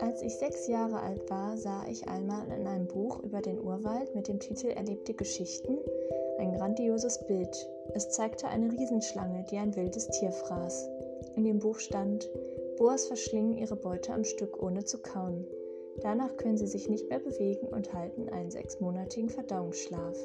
Als ich sechs Jahre alt war, sah ich einmal in einem Buch über den Urwald mit dem Titel Erlebte Geschichten ein grandioses Bild. Es zeigte eine Riesenschlange, die ein wildes Tier fraß. In dem Buch stand, Boas verschlingen ihre Beute am Stück, ohne zu kauen. Danach können sie sich nicht mehr bewegen und halten einen sechsmonatigen Verdauungsschlaf.